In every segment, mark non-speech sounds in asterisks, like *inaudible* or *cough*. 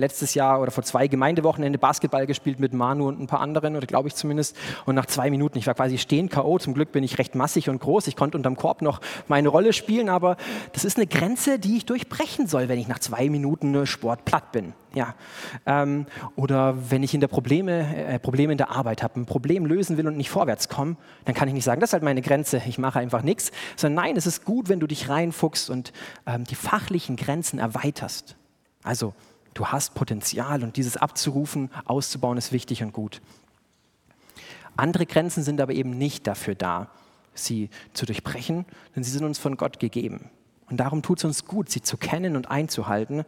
letztes Jahr oder vor zwei Gemeindewochenende Basketball gespielt mit Manu und ein paar anderen, oder glaube ich zumindest. Und nach zwei Minuten, ich war quasi stehen K.O. Zum Glück bin ich recht massig und groß. Ich konnte unterm Korb noch meine Rolle spielen, aber das ist eine Grenze, die ich durchbrechen soll, wenn ich nach zwei Minuten Sport platt bin. Ja. Ähm, oder wenn ich in der Probleme, äh, Probleme in der Arbeit habe, ein Problem lösen will und nicht vorwärts komme, dann kann ich nicht sagen, das ist halt meine Grenze, ich mache einfach nichts, sondern nein, es ist gut, wenn du dich reinfuchst und ähm, die fachlichen Grenzen erweiterst. Also du hast Potenzial und dieses abzurufen, auszubauen, ist wichtig und gut. Andere Grenzen sind aber eben nicht dafür da, sie zu durchbrechen, denn sie sind uns von Gott gegeben. Und darum tut es uns gut, sie zu kennen und einzuhalten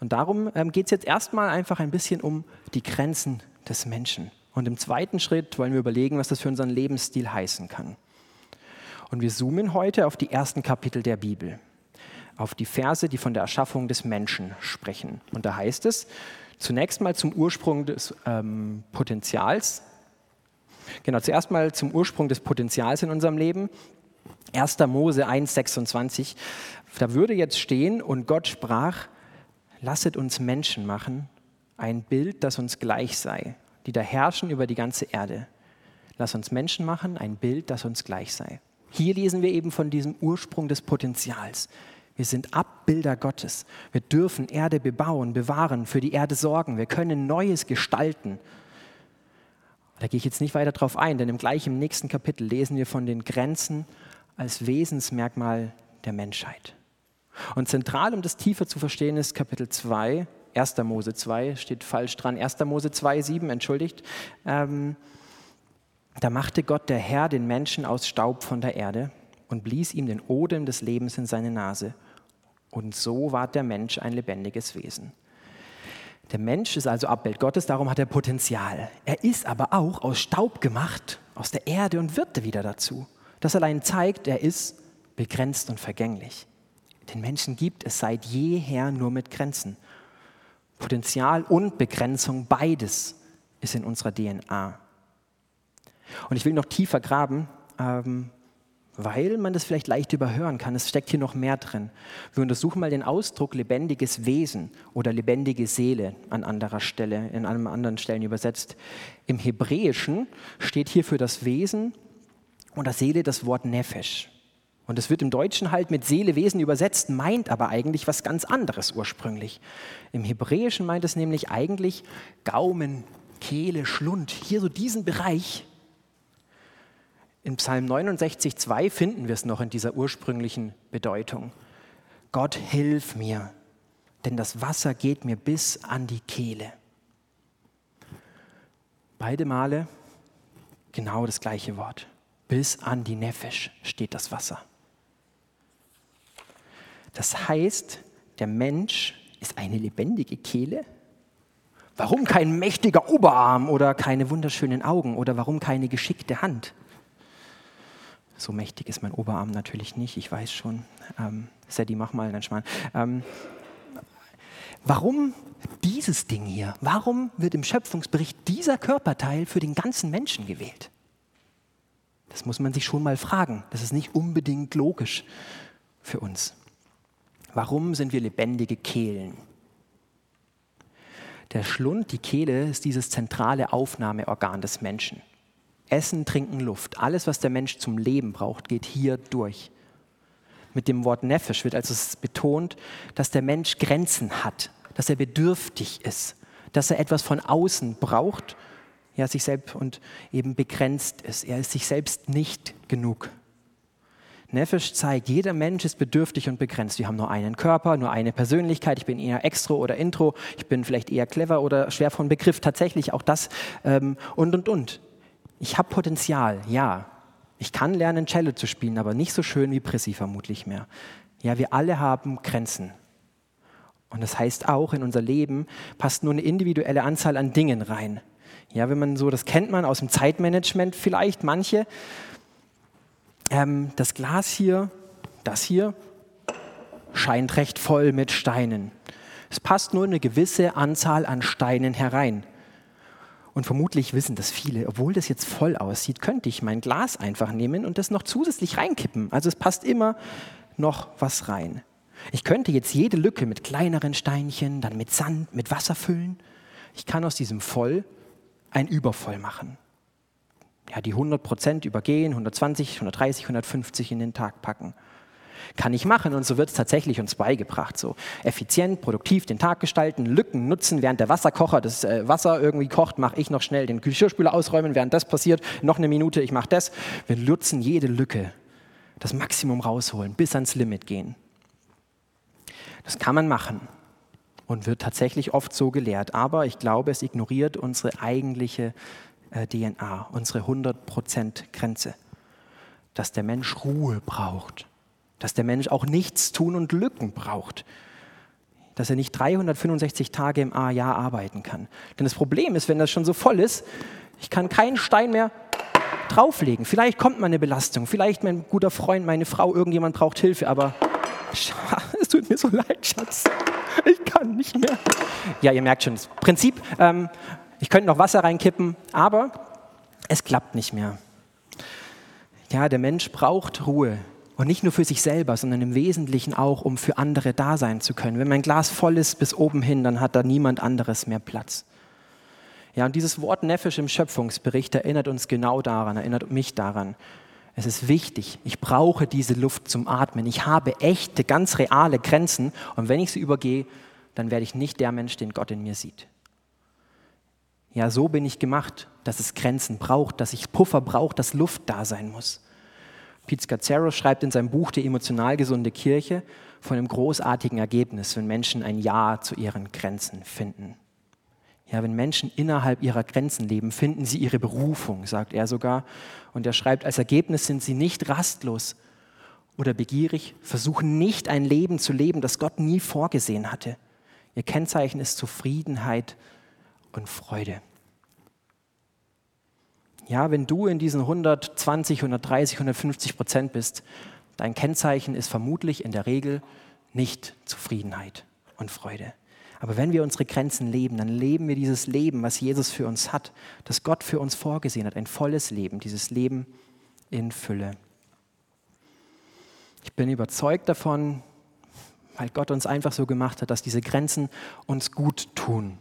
und darum ähm, geht es jetzt erstmal einfach ein bisschen um die Grenzen des Menschen. Und im zweiten Schritt wollen wir überlegen, was das für unseren Lebensstil heißen kann. Und wir zoomen heute auf die ersten Kapitel der Bibel, auf die Verse, die von der Erschaffung des Menschen sprechen. Und da heißt es zunächst mal zum Ursprung des ähm, Potenzials. Genau, zuerst mal zum Ursprung des Potenzials in unserem Leben. 1. Mose 1, 26. Da würde jetzt stehen, und Gott sprach, lasset uns Menschen machen, ein Bild, das uns gleich sei, die da herrschen über die ganze Erde. Lass uns Menschen machen, ein Bild, das uns gleich sei. Hier lesen wir eben von diesem Ursprung des Potenzials. Wir sind Abbilder Gottes. Wir dürfen Erde bebauen, bewahren, für die Erde sorgen. Wir können Neues gestalten. Da gehe ich jetzt nicht weiter drauf ein, denn im gleichen nächsten Kapitel lesen wir von den Grenzen als Wesensmerkmal der Menschheit. Und zentral, um das tiefer zu verstehen, ist Kapitel 2, 1. Mose 2, steht falsch dran, 1. Mose 2, 7, entschuldigt. Ähm, da machte Gott der Herr den Menschen aus Staub von der Erde und blies ihm den Odem des Lebens in seine Nase. Und so ward der Mensch ein lebendiges Wesen. Der Mensch ist also Abbild Gottes, darum hat er Potenzial. Er ist aber auch aus Staub gemacht, aus der Erde und wird wieder dazu. Das allein zeigt, er ist begrenzt und vergänglich. Den Menschen gibt es seit jeher nur mit Grenzen. Potenzial und Begrenzung, beides ist in unserer DNA. Und ich will noch tiefer graben, ähm, weil man das vielleicht leicht überhören kann. Es steckt hier noch mehr drin. Wir untersuchen mal den Ausdruck lebendiges Wesen oder lebendige Seele an anderer Stelle, in einem anderen Stellen übersetzt. Im Hebräischen steht hier für das Wesen oder Seele das Wort Nefesh. Und es wird im Deutschen halt mit Seele, Wesen übersetzt, meint aber eigentlich was ganz anderes ursprünglich. Im Hebräischen meint es nämlich eigentlich Gaumen, Kehle, Schlund, hier so diesen Bereich. In Psalm 69, 2 finden wir es noch in dieser ursprünglichen Bedeutung. Gott, hilf mir, denn das Wasser geht mir bis an die Kehle. Beide Male genau das gleiche Wort. Bis an die Nefesh steht das Wasser. Das heißt, der Mensch ist eine lebendige Kehle. Warum kein mächtiger Oberarm oder keine wunderschönen Augen oder warum keine geschickte Hand? So mächtig ist mein Oberarm natürlich nicht, ich weiß schon. Ähm, Sadie, mach mal einen Schmarrn. Ähm, warum dieses Ding hier? Warum wird im Schöpfungsbericht dieser Körperteil für den ganzen Menschen gewählt? Das muss man sich schon mal fragen. Das ist nicht unbedingt logisch für uns. Warum sind wir lebendige Kehlen? Der Schlund, die Kehle, ist dieses zentrale Aufnahmeorgan des Menschen. Essen, Trinken, Luft, alles, was der Mensch zum Leben braucht, geht hier durch. Mit dem Wort Nefesh wird also betont, dass der Mensch Grenzen hat, dass er bedürftig ist, dass er etwas von außen braucht, ja, sich selbst und eben begrenzt ist. Er ist sich selbst nicht genug. Nefesh zeigt, jeder Mensch ist bedürftig und begrenzt. Wir haben nur einen Körper, nur eine Persönlichkeit. Ich bin eher Extro oder Intro. Ich bin vielleicht eher clever oder schwer von Begriff. Tatsächlich auch das ähm, und, und, und. Ich habe Potenzial, ja. Ich kann lernen, Cello zu spielen, aber nicht so schön wie Prissy vermutlich mehr. Ja, wir alle haben Grenzen. Und das heißt auch, in unser Leben passt nur eine individuelle Anzahl an Dingen rein. Ja, wenn man so, das kennt man aus dem Zeitmanagement vielleicht, manche, ähm, das Glas hier, das hier, scheint recht voll mit Steinen. Es passt nur eine gewisse Anzahl an Steinen herein. Und vermutlich wissen das viele, obwohl das jetzt voll aussieht, könnte ich mein Glas einfach nehmen und das noch zusätzlich reinkippen. Also es passt immer noch was rein. Ich könnte jetzt jede Lücke mit kleineren Steinchen, dann mit Sand, mit Wasser füllen. Ich kann aus diesem Voll ein Übervoll machen. Ja, die 100 Prozent übergehen, 120, 130, 150 in den Tag packen. Kann ich machen und so wird es tatsächlich uns beigebracht. So effizient, produktiv den Tag gestalten, Lücken nutzen, während der Wasserkocher das äh, Wasser irgendwie kocht, mache ich noch schnell den Geschirrspüler ausräumen, während das passiert, noch eine Minute, ich mache das. Wir nutzen jede Lücke, das Maximum rausholen, bis ans Limit gehen. Das kann man machen und wird tatsächlich oft so gelehrt, aber ich glaube, es ignoriert unsere eigentliche äh, DNA, unsere 100% Grenze, dass der Mensch Ruhe braucht, dass der Mensch auch nichts tun und Lücken braucht, dass er nicht 365 Tage im Jahr arbeiten kann. Denn das Problem ist, wenn das schon so voll ist, ich kann keinen Stein mehr drauflegen. Vielleicht kommt mal eine Belastung, vielleicht mein guter Freund, meine Frau, irgendjemand braucht Hilfe, aber *laughs* es tut mir so leid, Schatz. Ich kann nicht mehr. Ja, ihr merkt schon, das Prinzip, ähm, ich könnte noch Wasser reinkippen, aber es klappt nicht mehr. Ja, der Mensch braucht Ruhe. Und nicht nur für sich selber, sondern im Wesentlichen auch, um für andere da sein zu können. Wenn mein Glas voll ist bis oben hin, dann hat da niemand anderes mehr Platz. Ja, und dieses Wort Nefesh im Schöpfungsbericht erinnert uns genau daran, erinnert mich daran. Es ist wichtig, ich brauche diese Luft zum Atmen. Ich habe echte, ganz reale Grenzen. Und wenn ich sie übergehe, dann werde ich nicht der Mensch, den Gott in mir sieht. Ja, so bin ich gemacht, dass es Grenzen braucht, dass ich Puffer brauche, dass Luft da sein muss. Pete Scazzaro schreibt in seinem Buch Die emotional gesunde Kirche von einem großartigen Ergebnis, wenn Menschen ein Ja zu ihren Grenzen finden. Ja, wenn Menschen innerhalb ihrer Grenzen leben, finden sie ihre Berufung, sagt er sogar. Und er schreibt, als Ergebnis sind sie nicht rastlos oder begierig, versuchen nicht ein Leben zu leben, das Gott nie vorgesehen hatte. Ihr Kennzeichen ist Zufriedenheit und Freude. Ja, wenn du in diesen 120, 130, 150 Prozent bist, dein Kennzeichen ist vermutlich in der Regel nicht Zufriedenheit und Freude. Aber wenn wir unsere Grenzen leben, dann leben wir dieses Leben, was Jesus für uns hat, das Gott für uns vorgesehen hat, ein volles Leben, dieses Leben in Fülle. Ich bin überzeugt davon, weil Gott uns einfach so gemacht hat, dass diese Grenzen uns gut tun.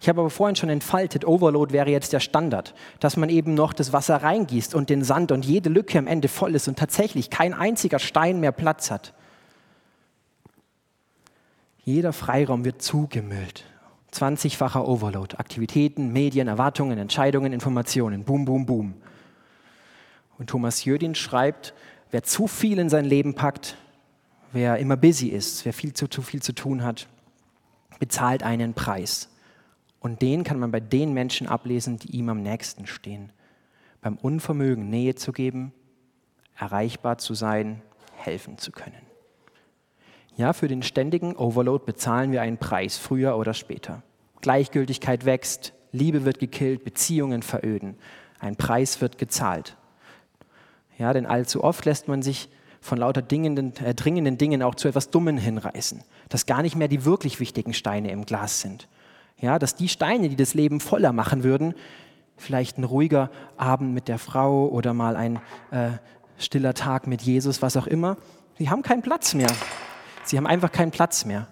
Ich habe aber vorhin schon entfaltet, Overload wäre jetzt der Standard, dass man eben noch das Wasser reingießt und den Sand und jede Lücke am Ende voll ist und tatsächlich kein einziger Stein mehr Platz hat. Jeder Freiraum wird zugemüllt. 20-facher Overload. Aktivitäten, Medien, Erwartungen, Entscheidungen, Informationen. Boom, boom, boom. Und Thomas Jödin schreibt, wer zu viel in sein Leben packt, wer immer busy ist, wer viel zu, zu viel zu tun hat, bezahlt einen Preis. Und den kann man bei den Menschen ablesen, die ihm am nächsten stehen. Beim Unvermögen Nähe zu geben, erreichbar zu sein, helfen zu können. Ja, für den ständigen Overload bezahlen wir einen Preis, früher oder später. Gleichgültigkeit wächst, Liebe wird gekillt, Beziehungen veröden. Ein Preis wird gezahlt. Ja, denn allzu oft lässt man sich von lauter dingenden, äh, dringenden Dingen auch zu etwas Dummen hinreißen, dass gar nicht mehr die wirklich wichtigen Steine im Glas sind. Ja, dass die Steine, die das Leben voller machen würden, vielleicht ein ruhiger Abend mit der Frau oder mal ein äh, stiller Tag mit Jesus, was auch immer, die haben keinen Platz mehr. Sie haben einfach keinen Platz mehr.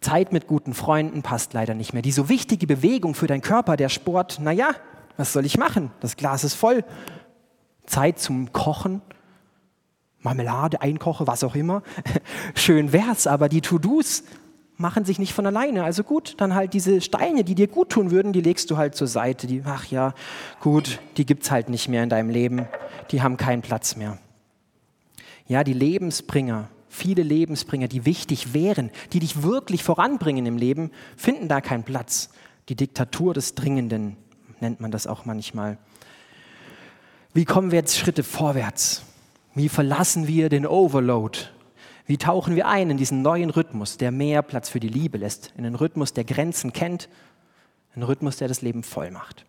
Zeit mit guten Freunden passt leider nicht mehr. Die so wichtige Bewegung für deinen Körper, der Sport, naja, was soll ich machen? Das Glas ist voll. Zeit zum Kochen, Marmelade, Einkoche, was auch immer. *laughs* Schön wär's, aber die To-Dos machen sich nicht von alleine. Also gut, dann halt diese Steine, die dir gut tun würden, die legst du halt zur Seite. Die, ach ja, gut, die gibt's halt nicht mehr in deinem Leben. Die haben keinen Platz mehr. Ja, die Lebensbringer, viele Lebensbringer, die wichtig wären, die dich wirklich voranbringen im Leben, finden da keinen Platz. Die Diktatur des Dringenden nennt man das auch manchmal. Wie kommen wir jetzt Schritte vorwärts? Wie verlassen wir den Overload? Wie tauchen wir ein in diesen neuen Rhythmus, der mehr Platz für die Liebe lässt, in einen Rhythmus, der Grenzen kennt, einen Rhythmus, der das Leben voll macht?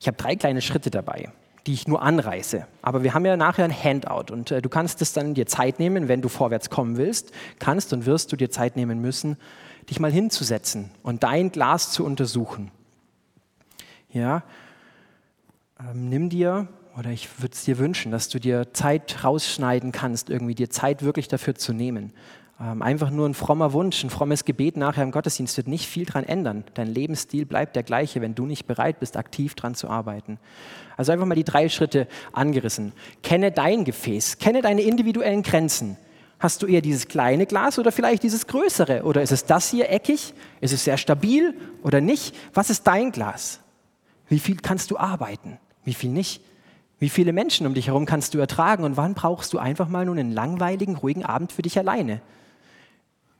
Ich habe drei kleine Schritte dabei die ich nur anreiße. Aber wir haben ja nachher ein Handout und äh, du kannst es dann dir Zeit nehmen, wenn du vorwärts kommen willst, kannst und wirst du dir Zeit nehmen müssen, dich mal hinzusetzen und dein Glas zu untersuchen. Ja, ähm, nimm dir oder ich würde es dir wünschen, dass du dir Zeit rausschneiden kannst, irgendwie dir Zeit wirklich dafür zu nehmen. Ähm, einfach nur ein frommer Wunsch, ein frommes Gebet nachher im Gottesdienst wird nicht viel daran ändern. Dein Lebensstil bleibt der gleiche, wenn du nicht bereit bist, aktiv daran zu arbeiten. Also einfach mal die drei Schritte angerissen. Kenne dein Gefäß, kenne deine individuellen Grenzen. Hast du eher dieses kleine Glas oder vielleicht dieses größere? Oder ist es das hier eckig? Ist es sehr stabil oder nicht? Was ist dein Glas? Wie viel kannst du arbeiten? Wie viel nicht? Wie viele Menschen um dich herum kannst du ertragen und wann brauchst du einfach mal nur einen langweiligen, ruhigen Abend für dich alleine?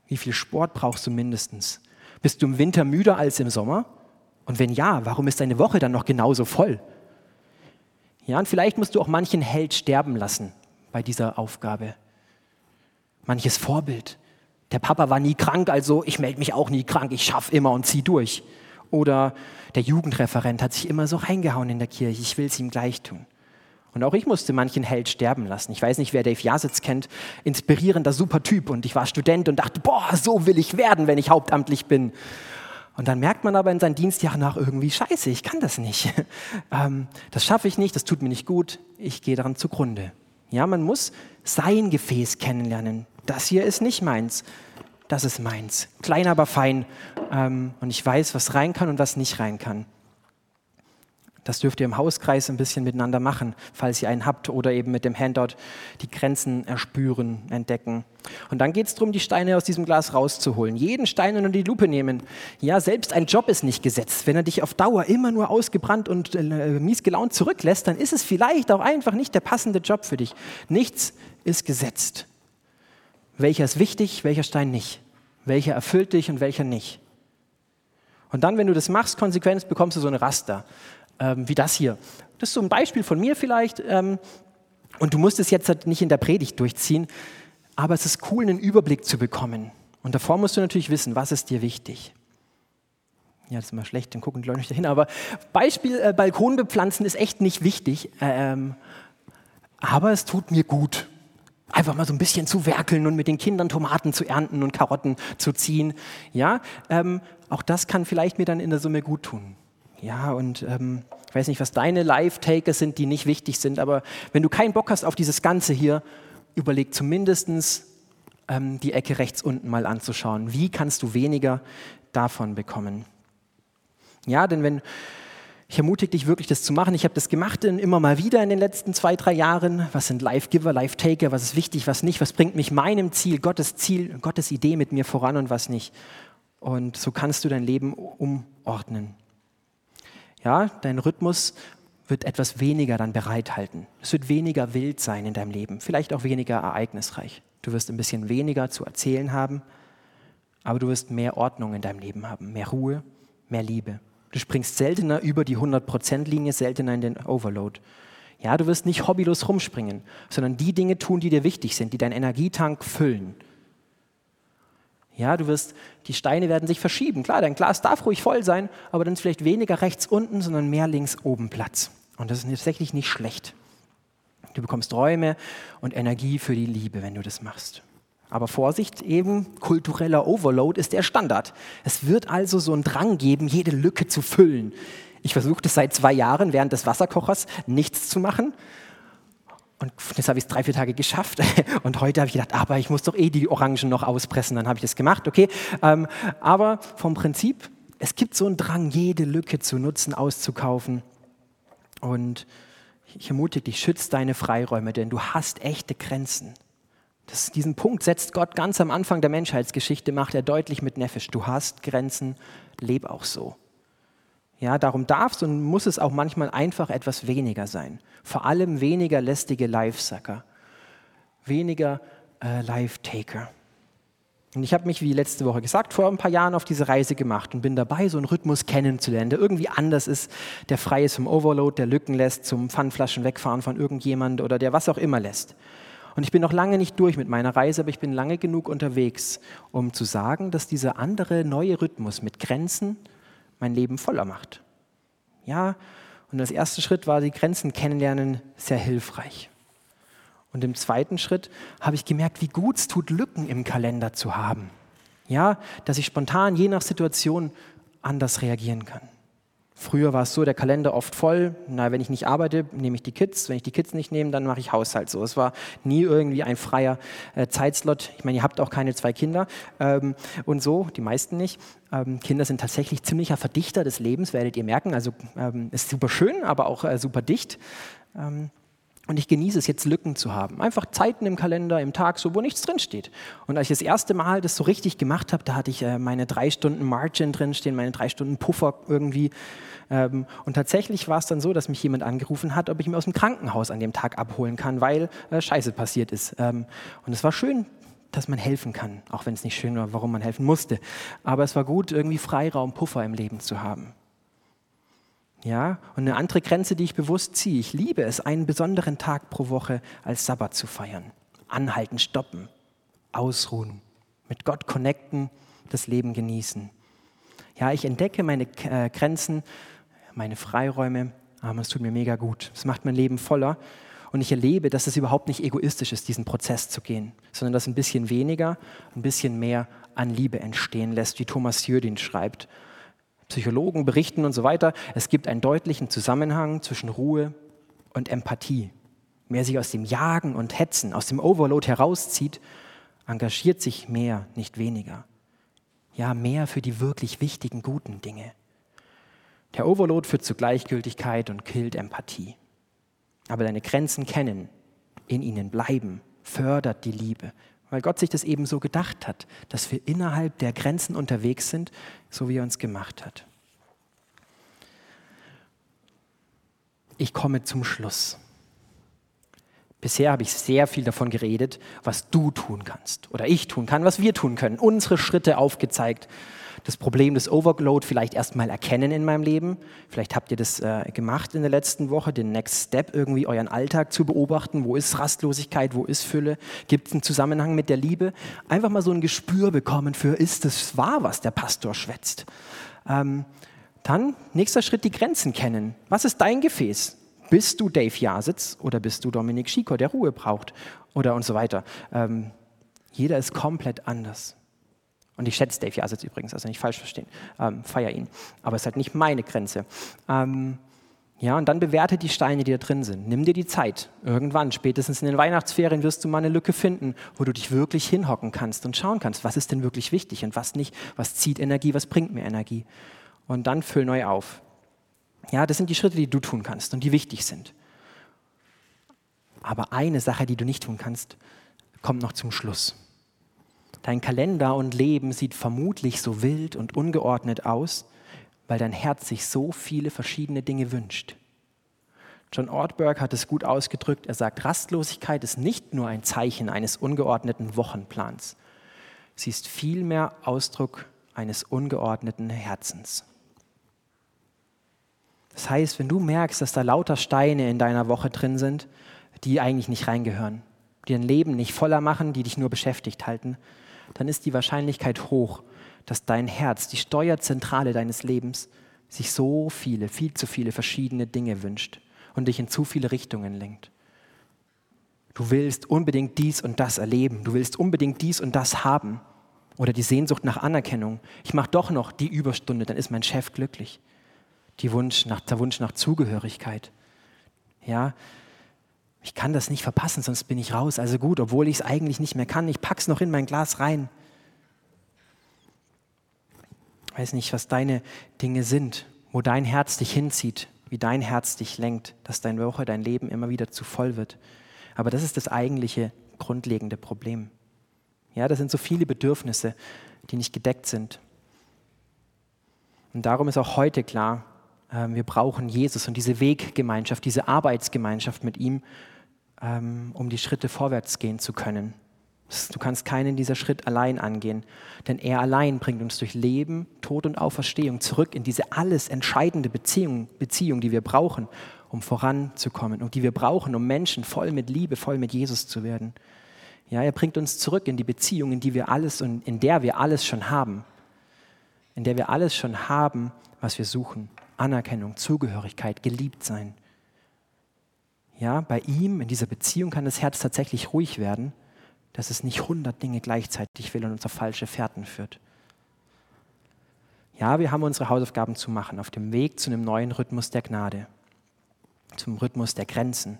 Wie viel Sport brauchst du mindestens? Bist du im Winter müder als im Sommer? Und wenn ja, warum ist deine Woche dann noch genauso voll? Ja, und vielleicht musst du auch manchen Held sterben lassen bei dieser Aufgabe. Manches Vorbild. Der Papa war nie krank, also ich melde mich auch nie krank, ich schaffe immer und zieh durch. Oder der Jugendreferent hat sich immer so reingehauen in der Kirche, ich will es ihm gleich tun. Und auch ich musste manchen Held sterben lassen. Ich weiß nicht, wer Dave Jasitz kennt. Inspirierender, super Typ. Und ich war Student und dachte, boah, so will ich werden, wenn ich hauptamtlich bin. Und dann merkt man aber in seinen Dienstjahren nach irgendwie, scheiße, ich kann das nicht. *laughs* Ähm, das schaffe ich nicht, das tut mir nicht gut. Ich gehe daran zugrunde. Ja, man muss sein Gefäß kennenlernen. Das hier ist nicht meins. Das ist meins. Klein, aber fein. Ähm, und ich weiß, was rein kann und was nicht rein kann. Das dürft ihr im Hauskreis ein bisschen miteinander machen, falls ihr einen habt oder eben mit dem Handout die Grenzen erspüren, entdecken. Und dann geht es darum, die Steine aus diesem Glas rauszuholen. Jeden Stein unter die Lupe nehmen. Ja, selbst ein Job ist nicht gesetzt. Wenn er dich auf Dauer immer nur ausgebrannt und äh, mies gelaunt zurücklässt, dann ist es vielleicht auch einfach nicht der passende Job für dich. Nichts ist gesetzt. Welcher ist wichtig, welcher Stein nicht? Welcher erfüllt dich und welcher nicht? Und dann, wenn du das machst, konsequent, bekommst du so ein Raster ähm, wie das hier. Das ist so ein Beispiel von mir vielleicht. Ähm, und du musst es jetzt halt nicht in der Predigt durchziehen, aber es ist cool, einen Überblick zu bekommen. Und davor musst du natürlich wissen, was ist dir wichtig. Ja, das ist immer schlecht, dann gucken die Leute nicht dahin. Aber Beispiel äh, Balkon bepflanzen ist echt nicht wichtig, ähm, aber es tut mir gut. Einfach mal so ein bisschen zu werkeln und mit den Kindern Tomaten zu ernten und Karotten zu ziehen. Ja, ähm, auch das kann vielleicht mir dann in der Summe gut tun. Ja, und ähm, ich weiß nicht, was deine Live-Taker sind, die nicht wichtig sind, aber wenn du keinen Bock hast auf dieses Ganze hier, überleg zumindest ähm, die Ecke rechts unten mal anzuschauen. Wie kannst du weniger davon bekommen? Ja, denn wenn ich ermutige dich wirklich, das zu machen. Ich habe das gemacht in, immer mal wieder in den letzten zwei, drei Jahren. Was sind Life-Giver, Life-Taker? Was ist wichtig, was nicht? Was bringt mich meinem Ziel, Gottes Ziel, Gottes Idee mit mir voran und was nicht? Und so kannst du dein Leben umordnen. Ja, dein Rhythmus wird etwas weniger dann bereithalten. Es wird weniger wild sein in deinem Leben, vielleicht auch weniger ereignisreich. Du wirst ein bisschen weniger zu erzählen haben, aber du wirst mehr Ordnung in deinem Leben haben, mehr Ruhe, mehr Liebe. Du springst seltener über die 100%-Linie, seltener in den Overload. Ja, du wirst nicht hobbylos rumspringen, sondern die Dinge tun, die dir wichtig sind, die deinen Energietank füllen. Ja, du wirst, die Steine werden sich verschieben. Klar, dein Glas darf ruhig voll sein, aber dann ist vielleicht weniger rechts unten, sondern mehr links oben Platz. Und das ist tatsächlich nicht schlecht. Du bekommst Räume und Energie für die Liebe, wenn du das machst. Aber Vorsicht, eben kultureller Overload ist der Standard. Es wird also so einen Drang geben, jede Lücke zu füllen. Ich versuche das seit zwei Jahren während des Wasserkochers nichts zu machen. Und das habe ich drei, vier Tage geschafft. *laughs* Und heute habe ich gedacht, aber ich muss doch eh die Orangen noch auspressen. Dann habe ich das gemacht, okay. Ähm, aber vom Prinzip, es gibt so einen Drang, jede Lücke zu nutzen, auszukaufen. Und ich ermutige dich, schütz deine Freiräume, denn du hast echte Grenzen. Das, diesen Punkt setzt Gott ganz am Anfang der Menschheitsgeschichte, macht er deutlich mit Nefesh. Du hast Grenzen, leb auch so. Ja, darum darf es und muss es auch manchmal einfach etwas weniger sein. Vor allem weniger lästige Live-Sucker, weniger äh, Live-Taker. Und ich habe mich, wie letzte Woche gesagt, vor ein paar Jahren auf diese Reise gemacht und bin dabei, so einen Rhythmus kennenzulernen, der irgendwie anders ist, der frei ist vom Overload, der Lücken lässt, zum Pfannflaschen wegfahren von irgendjemand oder der was auch immer lässt. Und ich bin noch lange nicht durch mit meiner Reise, aber ich bin lange genug unterwegs, um zu sagen, dass dieser andere neue Rhythmus mit Grenzen, mein Leben voller macht. Ja, und als erster Schritt war die Grenzen kennenlernen sehr hilfreich. Und im zweiten Schritt habe ich gemerkt, wie gut es tut, Lücken im Kalender zu haben. Ja, dass ich spontan je nach Situation anders reagieren kann. Früher war es so, der Kalender oft voll. Na, wenn ich nicht arbeite, nehme ich die Kids. Wenn ich die Kids nicht nehme, dann mache ich Haushalt. So, es war nie irgendwie ein freier äh, Zeitslot. Ich meine, ihr habt auch keine zwei Kinder ähm, und so, die meisten nicht. Ähm, Kinder sind tatsächlich ziemlicher Verdichter des Lebens, werdet ihr merken. Also ähm, ist super schön, aber auch äh, super dicht. Ähm, und ich genieße es jetzt, Lücken zu haben. Einfach Zeiten im Kalender, im Tag, so wo nichts drinsteht. Und als ich das erste Mal das so richtig gemacht habe, da hatte ich äh, meine drei Stunden Margin drinstehen, meine drei Stunden Puffer irgendwie. Ähm, und tatsächlich war es dann so, dass mich jemand angerufen hat, ob ich mir aus dem Krankenhaus an dem Tag abholen kann, weil äh, Scheiße passiert ist. Ähm, und es war schön, dass man helfen kann, auch wenn es nicht schön war, warum man helfen musste. Aber es war gut, irgendwie Freiraum, Puffer im Leben zu haben. Ja, und eine andere Grenze, die ich bewusst ziehe. Ich liebe es, einen besonderen Tag pro Woche als Sabbat zu feiern. Anhalten, stoppen, ausruhen, mit Gott connecten, das Leben genießen. Ja, ich entdecke meine äh, Grenzen, meine Freiräume, aber es tut mir mega gut. Es macht mein Leben voller. Und ich erlebe, dass es überhaupt nicht egoistisch ist, diesen Prozess zu gehen, sondern dass ein bisschen weniger, ein bisschen mehr an Liebe entstehen lässt, wie Thomas Jödin schreibt. Psychologen berichten und so weiter, es gibt einen deutlichen Zusammenhang zwischen Ruhe und Empathie. Wer sich aus dem Jagen und Hetzen, aus dem Overload herauszieht, engagiert sich mehr, nicht weniger. Ja, mehr für die wirklich wichtigen, guten Dinge. Der Overload führt zu Gleichgültigkeit und killt Empathie. Aber deine Grenzen kennen, in ihnen bleiben, fördert die Liebe, weil Gott sich das eben so gedacht hat, dass wir innerhalb der Grenzen unterwegs sind, so wie er uns gemacht hat. Ich komme zum Schluss. Bisher habe ich sehr viel davon geredet, was du tun kannst oder ich tun kann, was wir tun können, unsere Schritte aufgezeigt das Problem des Overload vielleicht erstmal erkennen in meinem Leben. Vielleicht habt ihr das äh, gemacht in der letzten Woche, den Next Step, irgendwie euren Alltag zu beobachten. Wo ist Rastlosigkeit, wo ist Fülle? Gibt es einen Zusammenhang mit der Liebe? Einfach mal so ein Gespür bekommen für, ist es wahr, was der Pastor schwätzt? Ähm, dann, nächster Schritt, die Grenzen kennen. Was ist dein Gefäß? Bist du Dave Jasitz oder bist du Dominik Schiko, der Ruhe braucht? Oder und so weiter. Ähm, jeder ist komplett anders. Und ich schätze Dave Jasitz übrigens, also nicht falsch verstehen, ähm, feier ihn. Aber es ist halt nicht meine Grenze. Ähm, ja, und dann bewerte die Steine, die da drin sind. Nimm dir die Zeit. Irgendwann, spätestens in den Weihnachtsferien, wirst du mal eine Lücke finden, wo du dich wirklich hinhocken kannst und schauen kannst, was ist denn wirklich wichtig und was nicht, was zieht Energie, was bringt mir Energie. Und dann füll neu auf. Ja, das sind die Schritte, die du tun kannst und die wichtig sind. Aber eine Sache, die du nicht tun kannst, kommt noch zum Schluss. Dein Kalender und Leben sieht vermutlich so wild und ungeordnet aus, weil dein Herz sich so viele verschiedene Dinge wünscht. John Ortberg hat es gut ausgedrückt. Er sagt, Rastlosigkeit ist nicht nur ein Zeichen eines ungeordneten Wochenplans. Sie ist vielmehr Ausdruck eines ungeordneten Herzens. Das heißt, wenn du merkst, dass da lauter Steine in deiner Woche drin sind, die eigentlich nicht reingehören, die dein Leben nicht voller machen, die dich nur beschäftigt halten, dann ist die Wahrscheinlichkeit hoch, dass dein Herz, die Steuerzentrale deines Lebens, sich so viele, viel zu viele verschiedene Dinge wünscht und dich in zu viele Richtungen lenkt. Du willst unbedingt dies und das erleben, du willst unbedingt dies und das haben oder die Sehnsucht nach Anerkennung. Ich mache doch noch die Überstunde, dann ist mein Chef glücklich. Die Wunsch nach, der Wunsch nach Zugehörigkeit. Ja, ich kann das nicht verpassen, sonst bin ich raus. Also gut, obwohl ich es eigentlich nicht mehr kann, ich pack's noch in mein Glas rein. Ich weiß nicht, was deine Dinge sind, wo dein Herz dich hinzieht, wie dein Herz dich lenkt, dass deine Woche, dein Leben immer wieder zu voll wird. Aber das ist das eigentliche grundlegende Problem. Ja, das sind so viele Bedürfnisse, die nicht gedeckt sind. Und darum ist auch heute klar, ähm, wir brauchen Jesus und diese Weggemeinschaft, diese Arbeitsgemeinschaft mit ihm, um die Schritte vorwärts gehen zu können. Du kannst keinen dieser Schritt allein angehen, denn er allein bringt uns durch Leben, Tod und Auferstehung zurück in diese alles entscheidende Beziehung, Beziehung, die wir brauchen, um voranzukommen und die wir brauchen, um Menschen voll mit Liebe, voll mit Jesus zu werden. Ja, er bringt uns zurück in die Beziehung, in die wir alles und in der wir alles schon haben, in der wir alles schon haben, was wir suchen: Anerkennung, Zugehörigkeit, geliebt sein. Ja, bei ihm, in dieser Beziehung kann das Herz tatsächlich ruhig werden, dass es nicht hundert Dinge gleichzeitig will und uns auf falsche Fährten führt. Ja, wir haben unsere Hausaufgaben zu machen auf dem Weg zu einem neuen Rhythmus der Gnade, zum Rhythmus der Grenzen.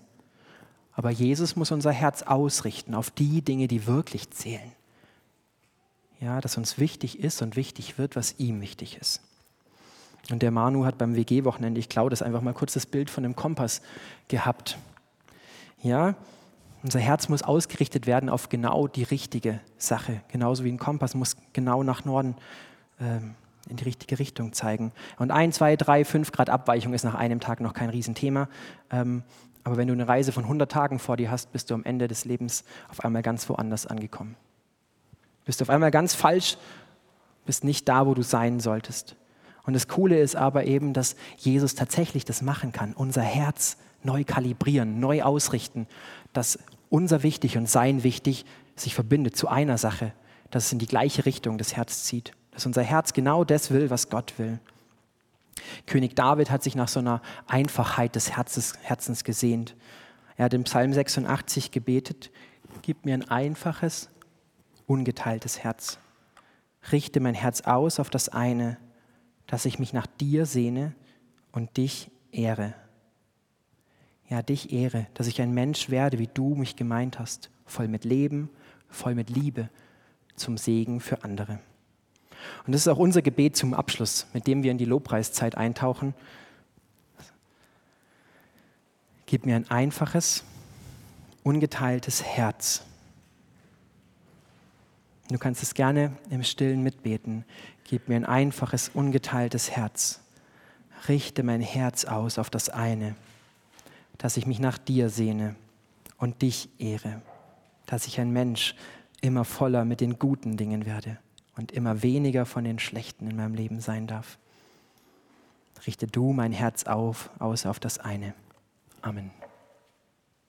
Aber Jesus muss unser Herz ausrichten auf die Dinge, die wirklich zählen. Ja, dass uns wichtig ist und wichtig wird, was ihm wichtig ist. Und der Manu hat beim WG-Wochenende, ich glaube, das einfach mal kurz das Bild von dem Kompass gehabt. Ja, unser Herz muss ausgerichtet werden auf genau die richtige Sache. Genauso wie ein Kompass muss genau nach Norden ähm, in die richtige Richtung zeigen. Und ein, zwei, drei, fünf Grad Abweichung ist nach einem Tag noch kein Riesenthema. Ähm, aber wenn du eine Reise von 100 Tagen vor dir hast, bist du am Ende des Lebens auf einmal ganz woanders angekommen. Bist du auf einmal ganz falsch, bist nicht da, wo du sein solltest. Und das Coole ist aber eben, dass Jesus tatsächlich das machen kann, unser Herz neu kalibrieren, neu ausrichten, dass unser Wichtig und sein Wichtig sich verbindet zu einer Sache, dass es in die gleiche Richtung das Herz zieht, dass unser Herz genau das will, was Gott will. König David hat sich nach so einer Einfachheit des Herzens, Herzens gesehnt. Er hat im Psalm 86 gebetet, gib mir ein einfaches, ungeteiltes Herz. Richte mein Herz aus auf das eine, dass ich mich nach dir sehne und dich ehre. Ja, dich ehre, dass ich ein Mensch werde, wie du mich gemeint hast, voll mit Leben, voll mit Liebe, zum Segen für andere. Und das ist auch unser Gebet zum Abschluss, mit dem wir in die Lobpreiszeit eintauchen. Gib mir ein einfaches, ungeteiltes Herz. Du kannst es gerne im Stillen mitbeten. Gib mir ein einfaches, ungeteiltes Herz. Richte mein Herz aus auf das eine, dass ich mich nach dir sehne und dich ehre, dass ich ein Mensch immer voller mit den guten Dingen werde und immer weniger von den schlechten in meinem Leben sein darf. Richte du mein Herz auf, aus auf das eine. Amen.